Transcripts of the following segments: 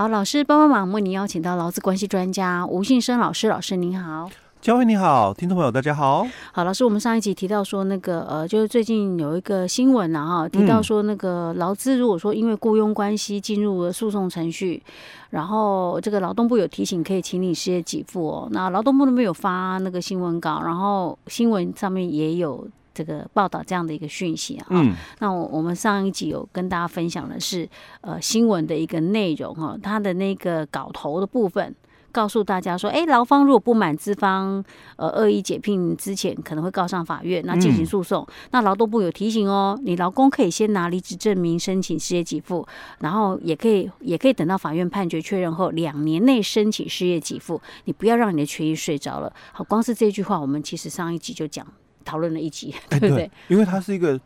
好，老师帮帮忙，为您邀请到劳资关系专家吴信生老师，老师您好。嘉惠你好，听众朋友大家好。好，老师，我们上一集提到说那个呃，就是最近有一个新闻啊，哈，提到说那个劳资如果说因为雇佣关系进入了诉讼程序，然后这个劳动部有提醒可以请你失业给付哦。那劳动部那边有发那个新闻稿，然后新闻上面也有这个报道这样的一个讯息啊。嗯。那我我们上一集有跟大家分享的是呃新闻的一个内容哈，它的那个稿头的部分。告诉大家说，哎，劳方如果不满资方呃恶意解聘之前，可能会告上法院，那进行诉讼。嗯、那劳动部有提醒哦，你劳工可以先拿离职证明申请失业给付，然后也可以也可以等到法院判决确认后两年内申请失业给付。你不要让你的权益睡着了。好，光是这句话，我们其实上一集就讲讨论了一集，对不对？对，因为它是一个，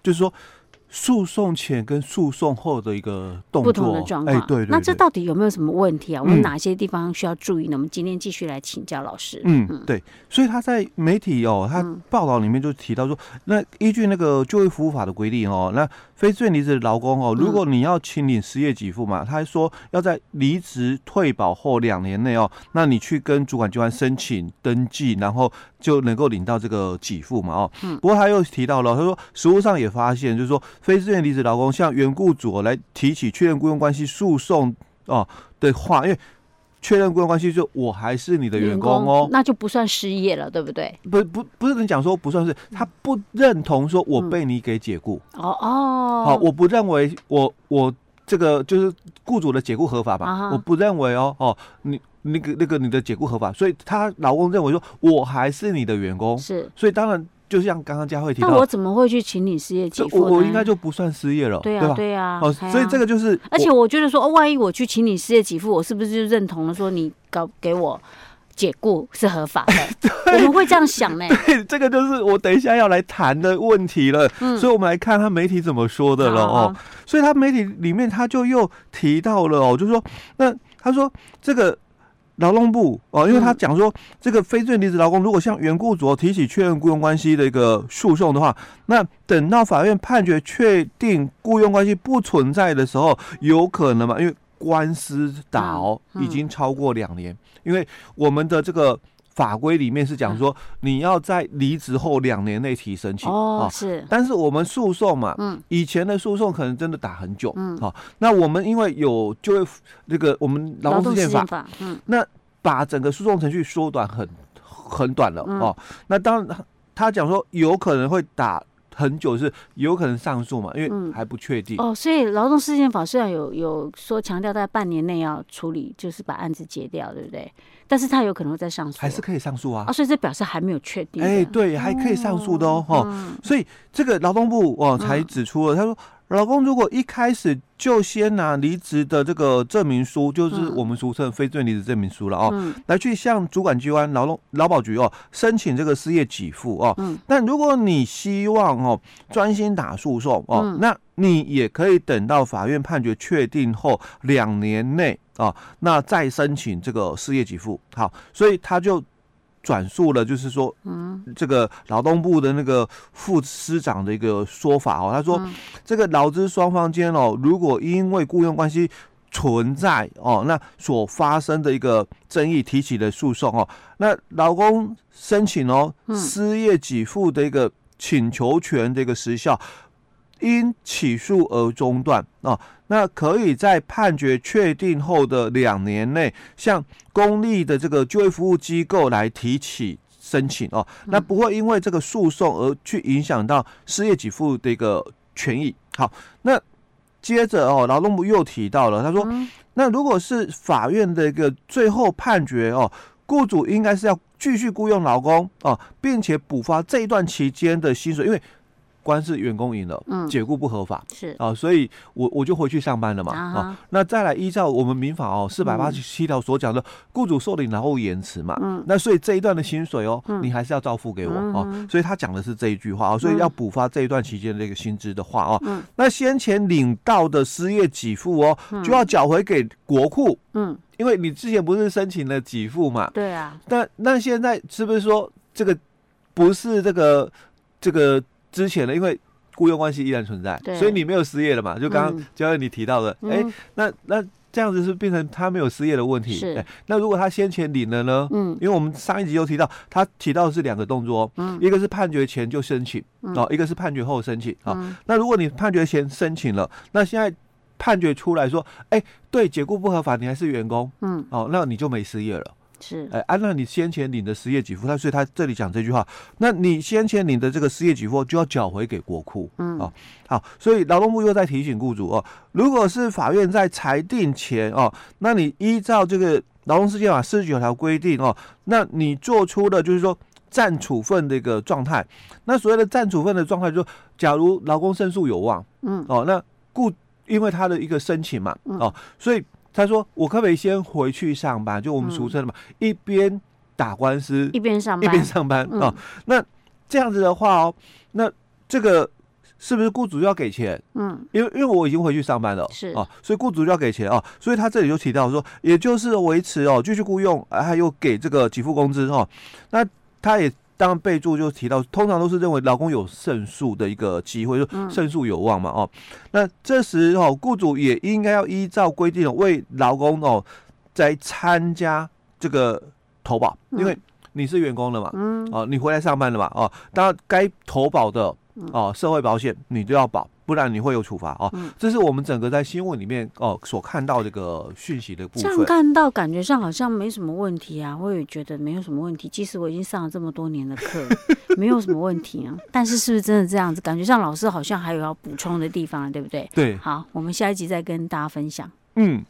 就是说。诉讼前跟诉讼后的一个动作不同的状况，哎，对，对，对，那这到底有没有什么问题啊？我们哪些地方需要注意呢？嗯、我们今天继续来请教老师。嗯，嗯对，所以他在媒体哦，他报道里面就提到说，嗯、那依据那个就业服务法的规定哦，那非自愿离职的劳工哦，如果你要请领失业给付嘛，他还说要在离职退保后两年内哦，那你去跟主管机关申请登记，然后就能够领到这个给付嘛哦。嗯。不过他又提到了，他说实务上也发现，就是说。非自愿离职劳工向原雇主来提起确认雇佣关系诉讼哦的话，因为确认雇佣关系就我还是你的员工哦，那就不算失业了，对不对？不不不是跟你讲说不算是，他不认同说我被你给解雇哦哦，好，我不认为我我这个就是雇主的解雇合法吧？我不认为哦哦，你那个那个你的解雇合法，所以他老公认为说我还是你的员工，是，所以当然。就像刚刚佳慧提到，那我怎么会去请你失业给付？我我应该就不算失业了，对啊，对啊。哦，所以这个就是，而且我觉得说，哦万一我去请你失业给付，我是不是就认同了说你搞给我解雇是合法的？我们会这样想呢？对，这个就是我等一下要来谈的问题了。嗯，所以我们来看他媒体怎么说的了哦。所以他媒体里面他就又提到了哦，就是说，那他说这个。劳动部哦，因为他讲说，这个非罪离职劳工如果向原雇主提起确认雇佣关系的一个诉讼的话，那等到法院判决确定雇佣关系不存在的时候，有可能嘛？因为官司打哦已经超过两年，因为我们的这个。法规里面是讲说，你要在离职后两年内提申请哦，是。但是我们诉讼嘛，嗯，以前的诉讼可能真的打很久，嗯，好。那我们因为有就会那个我们劳动事件法，嗯，那把整个诉讼程序缩短很很短了哦。那当然他讲说有可能会打很久，是有可能上诉嘛，因为还不确定哦。所以劳动事件法虽然有有说强调在半年内要处理，就是把案子结掉，对不对？但是他有可能会再上诉，还是可以上诉啊？啊，所以这表示还没有确定。哎，对，还可以上诉的哦。哦，所以这个劳动部哦才指出了，他说，劳工如果一开始就先拿离职的这个证明书，就是我们俗称非罪离职证明书了哦，来去向主管机关劳动劳保局哦申请这个失业给付哦。但如果你希望哦专心打诉讼哦，那你也可以等到法院判决确定后两年内。啊，那再申请这个失业给付，好，所以他就转述了，就是说，嗯，这个劳动部的那个副司长的一个说法哦，他说，这个劳资双方间哦，如果因为雇佣关系存在哦，那所发生的一个争议提起的诉讼哦，那劳工申请哦失业给付的一个请求权的一个时效，因起诉而中断啊。那可以在判决确定后的两年内，向公立的这个就业服务机构来提起申请哦。那不会因为这个诉讼而去影响到失业给付的一个权益。好，那接着哦，劳动部又提到了，他说，那如果是法院的一个最后判决哦，雇主应该是要继续雇佣劳工哦，并且补发这一段期间的薪水，因为。官司员工赢了，嗯，解雇不合法。是。啊，所以我我就回去上班了嘛啊。那再来依照我们民法哦四百八十七条所讲的，雇主受理劳务延迟嘛，嗯，那所以这一段的薪水哦，你还是要照付给我哦。所以他讲的是这一句话哦，所以要补发这一段期间的这个薪资的话哦，那先前领到的失业给付哦，就要缴回给国库，嗯，因为你之前不是申请了给付嘛，对啊，但那现在是不是说这个不是这个这个？之前呢，因为雇佣关系依然存在，所以你没有失业了嘛？就刚刚教练你提到的，哎、嗯欸，那那这样子是变成他没有失业的问题。是、欸。那如果他先前领了呢？嗯，因为我们上一集有提到，他提到的是两个动作，嗯，一个是判决前就申请，哦、嗯，一个是判决后申请。啊、嗯，那如果你判决前申请了，那现在判决出来说，哎、欸，对，解雇不合法，你还是员工，嗯，哦，那你就没失业了。是，哎，按照你先前领的失业给付，他所以他这里讲这句话，那你先前领的这个失业给付就要缴回给国库，嗯，哦，好，所以劳动部又在提醒雇主哦，如果是法院在裁定前哦，那你依照这个劳动事件法四十九条规定哦，那你做出的就是说暂处分的一个状态，那所谓的暂处分的状态，就是说假如劳工胜诉有望，嗯，哦，那雇因为他的一个申请嘛，嗯。哦，所以。他说：“我可不可以先回去上班？就我们俗称的嘛，嗯、一边打官司一边上班，一边上班啊、嗯哦。那这样子的话哦，那这个是不是雇主要给钱？嗯，因为因为我已经回去上班了，是哦，所以雇主就要给钱哦。所以他这里就提到说，也就是维持哦，继续雇佣，还有给这个给付工资哦。那他也。”当然备注就提到，通常都是认为劳工有胜诉的一个机会，就胜诉有望嘛，哦，那这时候雇主也应该要依照规定为劳工哦，在参加这个投保，因为你是员工了嘛，哦，你回来上班了嘛，哦，当然该投保的哦，社会保险你都要保。不然你会有处罚哦，嗯，这是我们整个在新闻里面哦所看到这个讯息的部分。这样看到感觉上好像没什么问题啊，我也觉得没有什么问题。即使我已经上了这么多年的课，没有什么问题啊。但是是不是真的这样子？感觉上老师好像还有要补充的地方，对不对？对。好，我们下一集再跟大家分享。嗯。